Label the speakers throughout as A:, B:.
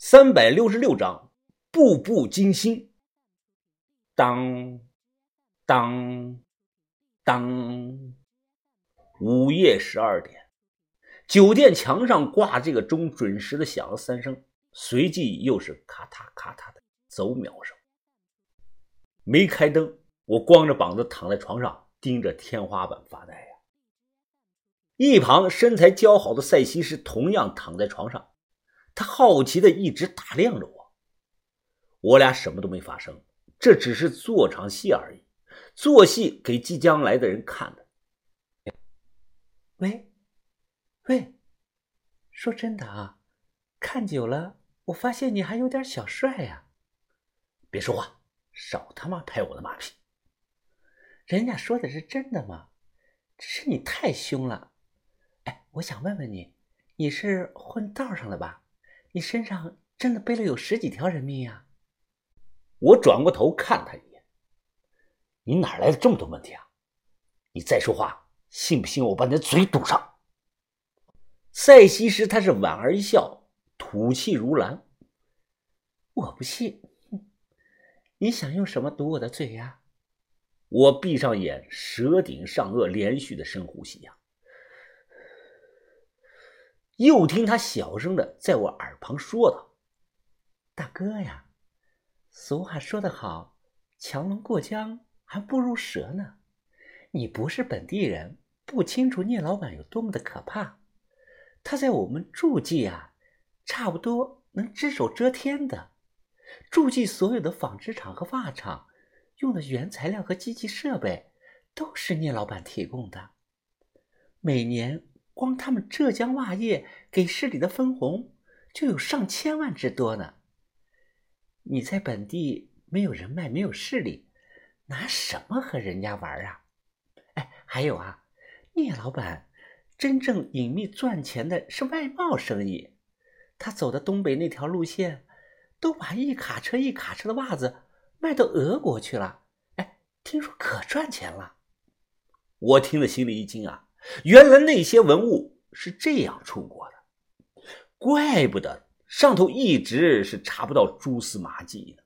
A: 三百六十六章，步步惊心。当当当，午夜十二点，酒店墙上挂这个钟准时的响了三声，随即又是咔嗒咔嗒的走秒声。没开灯，我光着膀子躺在床上，盯着天花板发呆呀。一旁身材姣好的赛西是同样躺在床上。他好奇的一直打量着我，我俩什么都没发生，这只是做场戏而已，做戏给即将来的人看的。
B: 喂，喂，说真的啊，看久了，我发现你还有点小帅呀。
A: 别说话，少他妈拍我的马屁。
B: 人家说的是真的吗？只是你太凶了。哎，我想问问你，你是混道上的吧？你身上真的背了有十几条人命呀！
A: 我转过头看他一眼，你哪来的这么多问题啊？你再说话，信不信我把你的嘴堵上？赛西施他是莞尔一笑，吐气如兰。
B: 我不信，你想用什么堵我的嘴呀？
A: 我闭上眼，舌顶上颚，连续的深呼吸呀。又听他小声的在我耳旁说道：“
B: 大哥呀，俗话说得好，强龙过江还不如蛇呢。你不是本地人，不清楚聂老板有多么的可怕。他在我们诸暨啊，差不多能只手遮天的。诸暨所有的纺织厂和袜厂用的原材料和机器设备，都是聂老板提供的。每年。”光他们浙江袜业给市里的分红就有上千万之多呢。你在本地没有人脉，没有势力，拿什么和人家玩啊？哎，还有啊，聂老板真正隐秘赚钱的是外贸生意，他走的东北那条路线，都把一卡车一卡车的袜子卖到俄国去了。哎，听说可赚钱了。
A: 我听了心里一惊啊。原来那些文物是这样出国的，怪不得上头一直是查不到蛛丝马迹呢。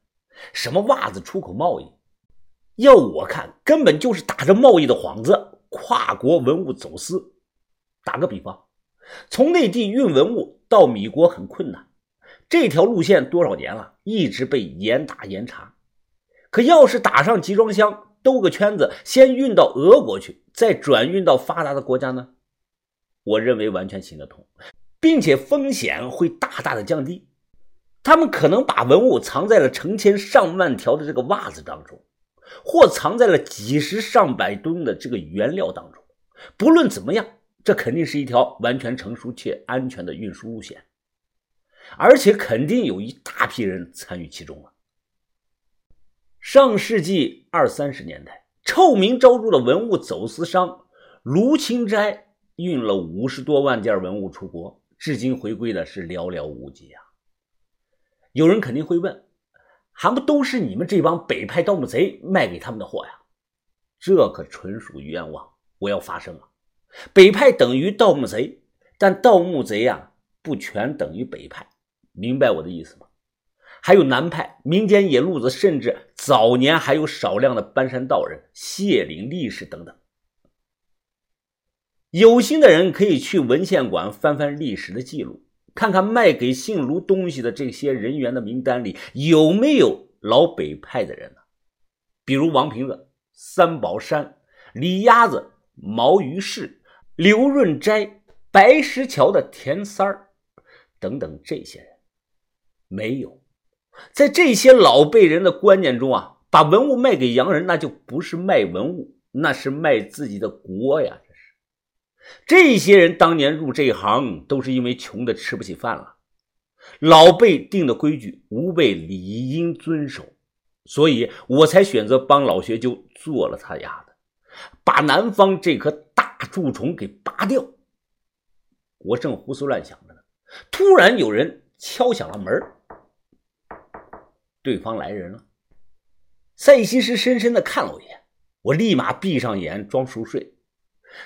A: 什么袜子出口贸易，要我看根本就是打着贸易的幌子，跨国文物走私。打个比方，从内地运文物到米国很困难，这条路线多少年了，一直被严打严查。可要是打上集装箱，兜个圈子，先运到俄国去，再转运到发达的国家呢？我认为完全行得通，并且风险会大大的降低。他们可能把文物藏在了成千上万条的这个袜子当中，或藏在了几十上百吨的这个原料当中。不论怎么样，这肯定是一条完全成熟且安全的运输路线，而且肯定有一大批人参与其中啊。上世纪二三十年代，臭名昭著的文物走私商卢清斋运了五十多万件文物出国，至今回归的是寥寥无几啊。有人肯定会问，还不都是你们这帮北派盗墓贼卖给他们的货呀？这可纯属冤枉！我要发声啊！北派等于盗墓贼，但盗墓贼呀，不全等于北派，明白我的意思吗？还有南派民间野路子，甚至早年还有少量的搬山道人、谢岭力士等等。有心的人可以去文献馆翻翻历史的记录，看看卖给姓卢东西的这些人员的名单里有没有老北派的人呢？比如王瓶子、三宝山、李鸭子、毛于氏、刘润斋、白石桥的田三儿等等这些人，没有。在这些老辈人的观念中啊，把文物卖给洋人，那就不是卖文物，那是卖自己的国呀！这是，这些人当年入这行，都是因为穷的吃不起饭了。老辈定的规矩，吾辈理应遵守，所以我才选择帮老学究做了他丫的，把南方这颗大蛀虫给拔掉。我正胡思乱想着呢，突然有人敲响了门对方来人了，赛西施深深的看了我一眼，我立马闭上眼装熟睡，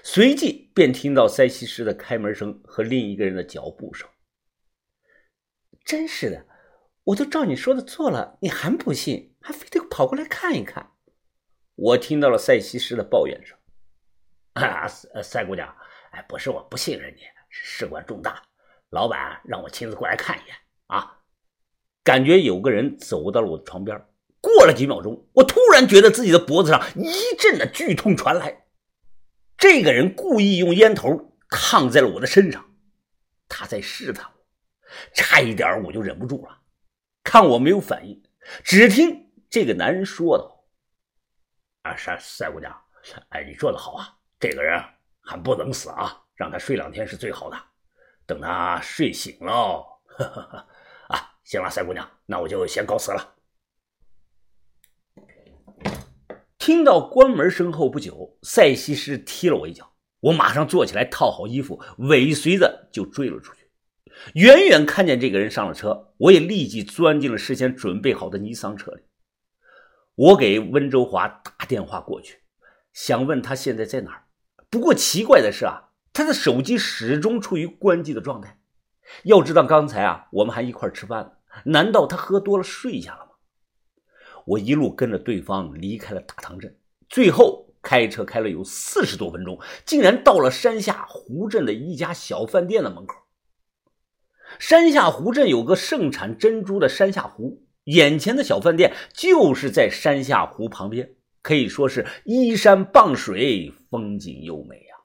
A: 随即便听到赛西施的开门声和另一个人的脚步声。真是的，
B: 我都照你说的做了，你还不信，还非得跑过来看一看。
A: 我听到了赛西施的抱怨声。
C: 啊，赛姑娘，哎，不是我不信任你，事关重大，老板让我亲自过来看一眼啊。
A: 感觉有个人走到了我的床边，过了几秒钟，我突然觉得自己的脖子上一阵的剧痛传来。这个人故意用烟头烫在了我的身上，他在试探我，差一点我就忍不住了。看我没有反应，只听这个男人说道：“
C: 啊，赛赛姑娘，哎，你做的好啊。”这个人还不能死啊，让他睡两天是最好的。等他睡醒了，啊，行了，赛姑娘，那我就先告辞了。
A: 听到关门声后不久，赛西施踢了我一脚，我马上坐起来，套好衣服，尾随着就追了出去。远远看见这个人上了车，我也立即钻进了事先准备好的尼桑车里。我给温州华打电话过去，想问他现在在哪儿。不过奇怪的是啊，他的手机始终处于关机的状态。要知道刚才啊，我们还一块吃饭呢。难道他喝多了睡下了吗？我一路跟着对方离开了大塘镇，最后开车开了有四十多分钟，竟然到了山下湖镇的一家小饭店的门口。山下湖镇有个盛产珍珠的山下湖，眼前的小饭店就是在山下湖旁边。可以说是依山傍水，风景优美啊！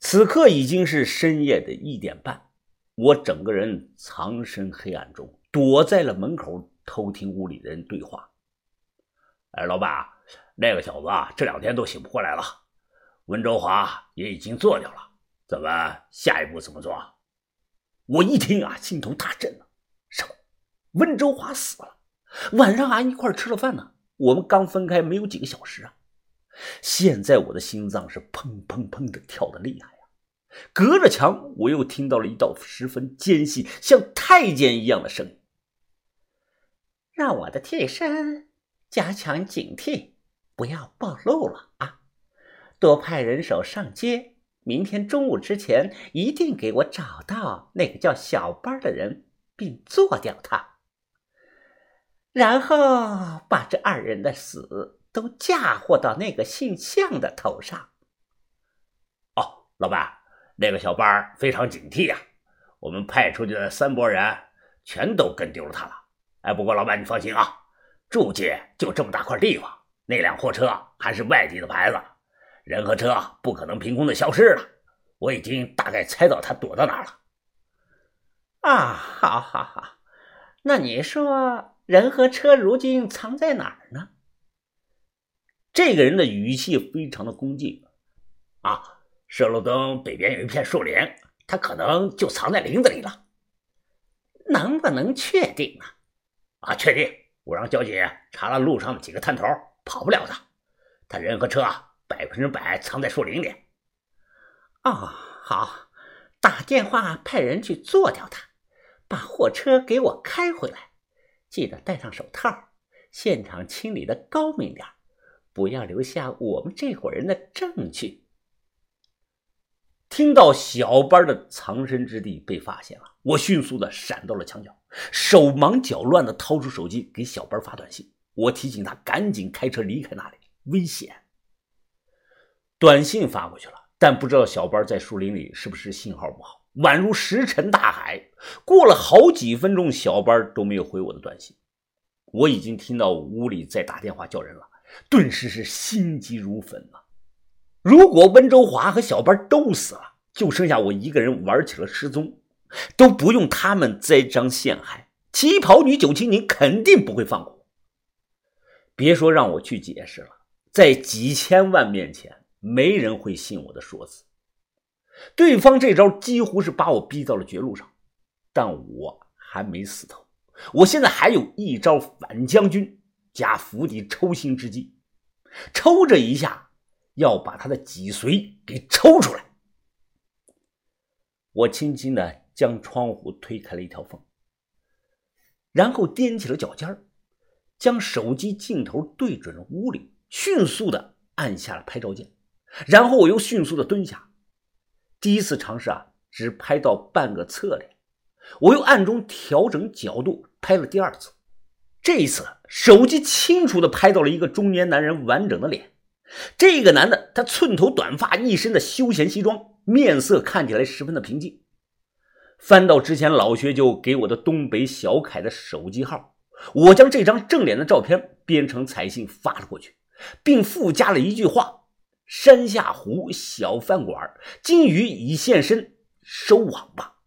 A: 此刻已经是深夜的一点半，我整个人藏身黑暗中，躲在了门口偷听屋里的人对话。
C: 哎，老板，那个小子啊，这两天都醒不过来了。温州华也已经做掉了，咱们下一步怎么做？
A: 我一听啊，心头大震了。什么？温州华死了？晚上俺一块吃了饭呢。我们刚分开没有几个小时啊，现在我的心脏是砰砰砰的跳的厉害！隔着墙，我又听到了一道十分尖细、像太监一样的声音：“
B: 让我的替身加强警惕，不要暴露了啊！多派人手上街，明天中午之前一定给我找到那个叫小班的人，并做掉他。”然后把这二人的死都嫁祸到那个姓向的头上。
C: 哦，老板，那个小班非常警惕呀，我们派出去的三拨人全都跟丢了他了。哎，不过老板你放心啊，住界就这么大块地方，那辆货车还是外地的牌子，人和车不可能凭空的消失了。我已经大概猜到他躲到哪了。
B: 啊，好，好，好，那你说？人和车如今藏在哪儿呢？
A: 这个人的语气非常的恭敬
C: 啊！射路灯北边有一片树林，他可能就藏在林子里了。
B: 能不能确定啊？
C: 啊，确定！我让交警查了路上的几个探头，跑不了的。他人和车百分之百藏在树林里。
B: 哦，好，打电话派人去做掉他，把货车给我开回来。记得戴上手套，现场清理的高明点不要留下我们这伙人的证据。
A: 听到小班的藏身之地被发现了，我迅速的闪到了墙角，手忙脚乱的掏出手机给小班发短信。我提醒他赶紧开车离开那里，危险。短信发过去了，但不知道小班在树林里是不是信号不好。宛如石沉大海。过了好几分钟，小班都没有回我的短信。我已经听到屋里在打电话叫人了，顿时是心急如焚啊！如果温州华和小班都死了，就剩下我一个人玩起了失踪，都不用他们栽赃陷害，旗袍女九青宁肯定不会放过。别说让我去解释了，在几千万面前，没人会信我的说辞。对方这招几乎是把我逼到了绝路上，但我还没死透。我现在还有一招反将军加釜底抽薪之计，抽这一下要把他的脊髓给抽出来。我轻轻的将窗户推开了一条缝，然后踮起了脚尖将手机镜头对准了屋里，迅速的按下了拍照键，然后我又迅速的蹲下。第一次尝试啊，只拍到半个侧脸，我又暗中调整角度拍了第二次。这一次，手机清楚的拍到了一个中年男人完整的脸。这个男的，他寸头短发，一身的休闲西装，面色看起来十分的平静。翻到之前老薛就给我的东北小凯的手机号，我将这张正脸的照片编成彩信发了过去，并附加了一句话：“山下湖小饭馆，金鱼已现身，收网吧。”